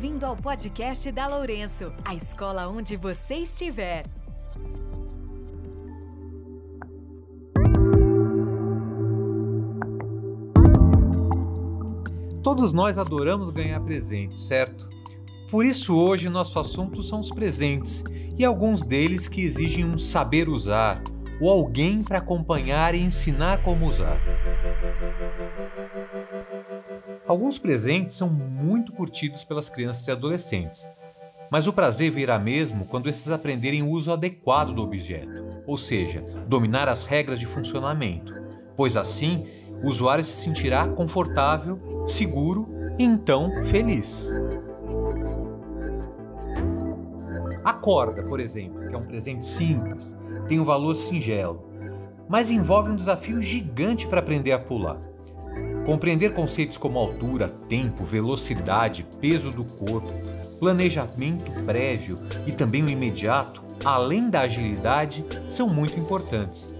Bem-vindo ao podcast da Lourenço, a escola onde você estiver. Todos nós adoramos ganhar presentes, certo? Por isso, hoje, nosso assunto são os presentes e alguns deles que exigem um saber usar ou alguém para acompanhar e ensinar como usar. Alguns presentes são muito curtidos pelas crianças e adolescentes, mas o prazer virá mesmo quando esses aprenderem o uso adequado do objeto, ou seja, dominar as regras de funcionamento, pois assim o usuário se sentirá confortável, seguro e então feliz. A corda, por exemplo, que é um presente simples, tem um valor singelo, mas envolve um desafio gigante para aprender a pular. Compreender conceitos como altura, tempo, velocidade, peso do corpo, planejamento prévio e também o imediato, além da agilidade, são muito importantes.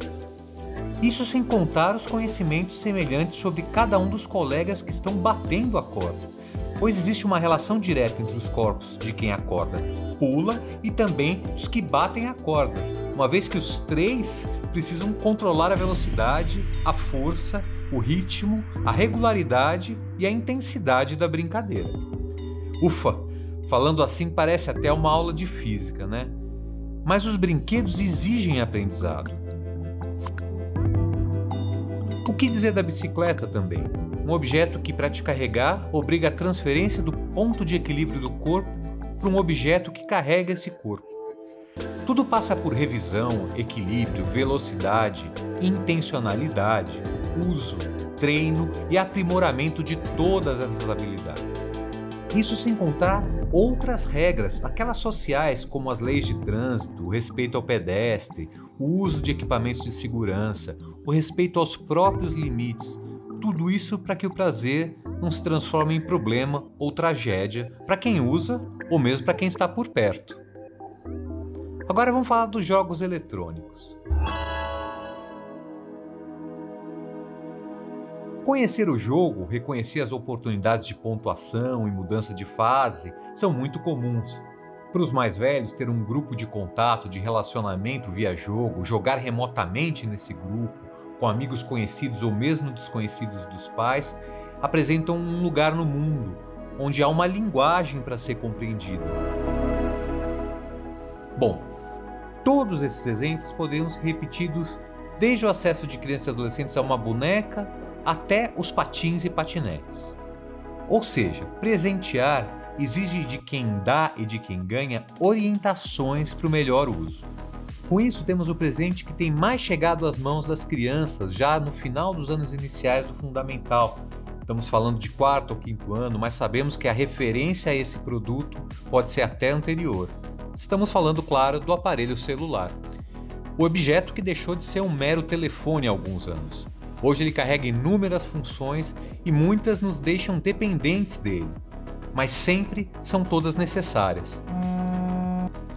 Isso sem contar os conhecimentos semelhantes sobre cada um dos colegas que estão batendo a corda, pois existe uma relação direta entre os corpos de quem acorda pula e também os que batem a corda, uma vez que os três precisam controlar a velocidade, a força o ritmo, a regularidade e a intensidade da brincadeira. Ufa, falando assim parece até uma aula de física, né? Mas os brinquedos exigem aprendizado. O que dizer da bicicleta também? Um objeto que, para te carregar, obriga a transferência do ponto de equilíbrio do corpo para um objeto que carrega esse corpo. Tudo passa por revisão, equilíbrio, velocidade, intencionalidade, uso, treino e aprimoramento de todas essas habilidades. Isso sem contar outras regras, aquelas sociais como as leis de trânsito, o respeito ao pedestre, o uso de equipamentos de segurança, o respeito aos próprios limites. Tudo isso para que o prazer não se transforme em problema ou tragédia para quem usa ou mesmo para quem está por perto. Agora vamos falar dos jogos eletrônicos. Conhecer o jogo, reconhecer as oportunidades de pontuação e mudança de fase são muito comuns. Para os mais velhos, ter um grupo de contato, de relacionamento via jogo, jogar remotamente nesse grupo, com amigos conhecidos ou mesmo desconhecidos dos pais, apresentam um lugar no mundo onde há uma linguagem para ser compreendida. Bom, todos esses exemplos poderiam ser repetidos desde o acesso de crianças e adolescentes a uma boneca até os patins e patinetes. Ou seja, presentear exige de quem dá e de quem ganha orientações para o melhor uso. Com isso, temos o presente que tem mais chegado às mãos das crianças já no final dos anos iniciais do fundamental. Estamos falando de quarto ou quinto ano, mas sabemos que a referência a esse produto pode ser até anterior. Estamos falando, claro, do aparelho celular. O objeto que deixou de ser um mero telefone há alguns anos. Hoje ele carrega inúmeras funções e muitas nos deixam dependentes dele, mas sempre são todas necessárias.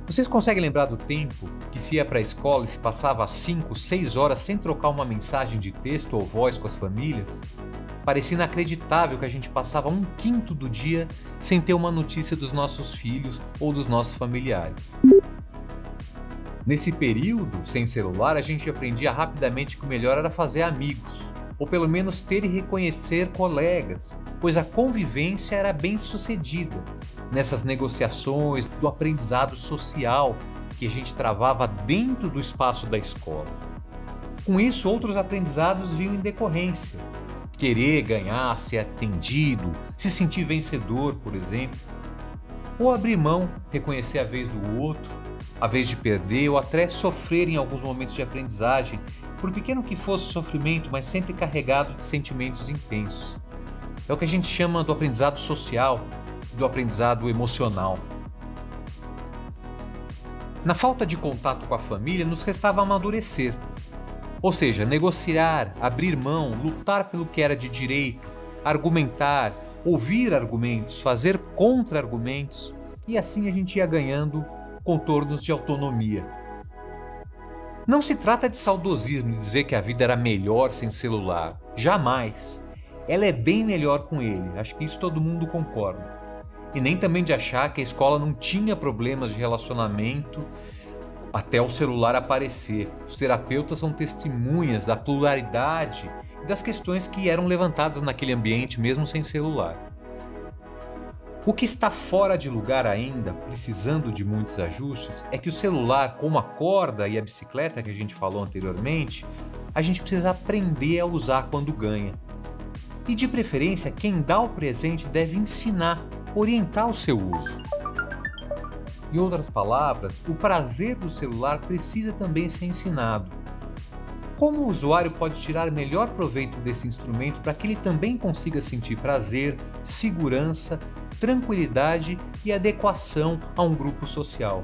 Vocês conseguem lembrar do tempo que se ia para a escola e se passava 5, 6 horas sem trocar uma mensagem de texto ou voz com as famílias? Parecia inacreditável que a gente passava um quinto do dia sem ter uma notícia dos nossos filhos ou dos nossos familiares. Nesse período, sem celular, a gente aprendia rapidamente que o melhor era fazer amigos, ou pelo menos ter e reconhecer colegas, pois a convivência era bem sucedida nessas negociações do aprendizado social que a gente travava dentro do espaço da escola. Com isso, outros aprendizados vinham em decorrência. Querer ganhar, ser atendido, se sentir vencedor, por exemplo. Ou abrir mão, reconhecer a vez do outro, a vez de perder ou até sofrer em alguns momentos de aprendizagem, por pequeno que fosse o sofrimento, mas sempre carregado de sentimentos intensos. É o que a gente chama do aprendizado social, do aprendizado emocional. Na falta de contato com a família, nos restava amadurecer, ou seja, negociar, abrir mão, lutar pelo que era de direito, argumentar, ouvir argumentos, fazer contra-argumentos, e assim a gente ia ganhando contornos de autonomia. Não se trata de saudosismo de dizer que a vida era melhor sem celular. Jamais. Ela é bem melhor com ele. Acho que isso todo mundo concorda. e nem também de achar que a escola não tinha problemas de relacionamento até o celular aparecer. Os terapeutas são testemunhas da pluralidade e das questões que eram levantadas naquele ambiente, mesmo sem celular. O que está fora de lugar ainda, precisando de muitos ajustes, é que o celular, como a corda e a bicicleta que a gente falou anteriormente, a gente precisa aprender a usar quando ganha. E de preferência, quem dá o presente deve ensinar, orientar o seu uso. Em outras palavras, o prazer do celular precisa também ser ensinado. Como o usuário pode tirar melhor proveito desse instrumento para que ele também consiga sentir prazer, segurança, tranquilidade e adequação a um grupo social?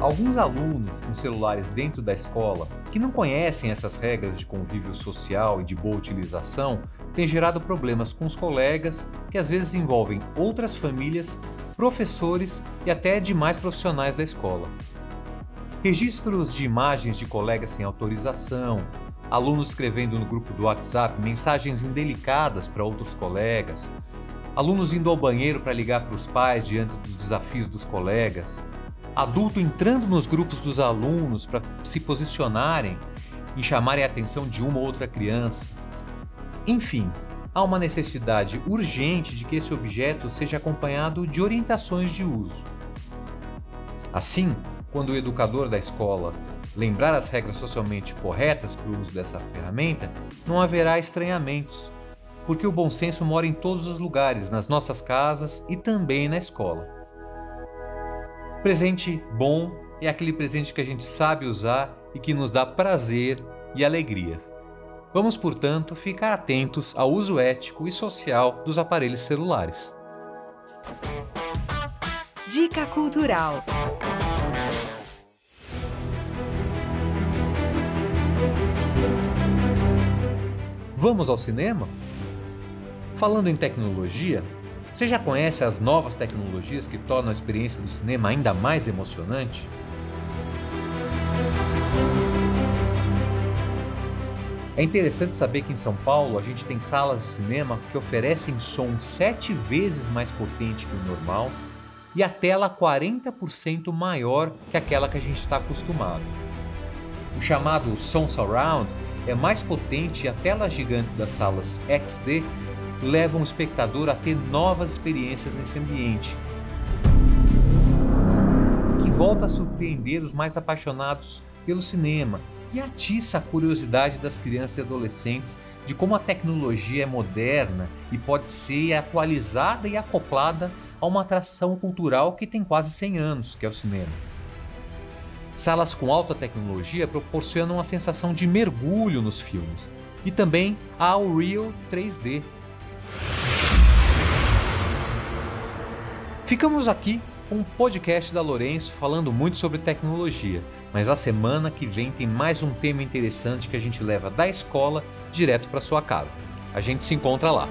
Alguns alunos com celulares dentro da escola, que não conhecem essas regras de convívio social e de boa utilização, têm gerado problemas com os colegas, que às vezes envolvem outras famílias, professores e até demais profissionais da escola. Registros de imagens de colegas sem autorização, alunos escrevendo no grupo do WhatsApp mensagens indelicadas para outros colegas, alunos indo ao banheiro para ligar para os pais diante dos desafios dos colegas, adulto entrando nos grupos dos alunos para se posicionarem e chamarem a atenção de uma ou outra criança. Enfim, há uma necessidade urgente de que esse objeto seja acompanhado de orientações de uso. Assim, quando o educador da escola lembrar as regras socialmente corretas para o uso dessa ferramenta, não haverá estranhamentos, porque o bom senso mora em todos os lugares, nas nossas casas e também na escola. Presente bom é aquele presente que a gente sabe usar e que nos dá prazer e alegria. Vamos, portanto, ficar atentos ao uso ético e social dos aparelhos celulares. Dica Cultural Vamos ao cinema? Falando em tecnologia, você já conhece as novas tecnologias que tornam a experiência do cinema ainda mais emocionante? É interessante saber que em São Paulo a gente tem salas de cinema que oferecem som sete vezes mais potente que o normal e a tela 40% maior que aquela que a gente está acostumado. O chamado som surround é mais potente e a tela gigante das salas XD levam o espectador a ter novas experiências nesse ambiente, que volta a surpreender os mais apaixonados pelo cinema e atiça a curiosidade das crianças e adolescentes de como a tecnologia é moderna e pode ser atualizada e acoplada a uma atração cultural que tem quase 100 anos, que é o cinema. Salas com alta tecnologia proporcionam a sensação de mergulho nos filmes e também há o Real 3D, Ficamos aqui com um podcast da Lourenço falando muito sobre tecnologia, mas a semana que vem tem mais um tema interessante que a gente leva da escola direto para sua casa. A gente se encontra lá.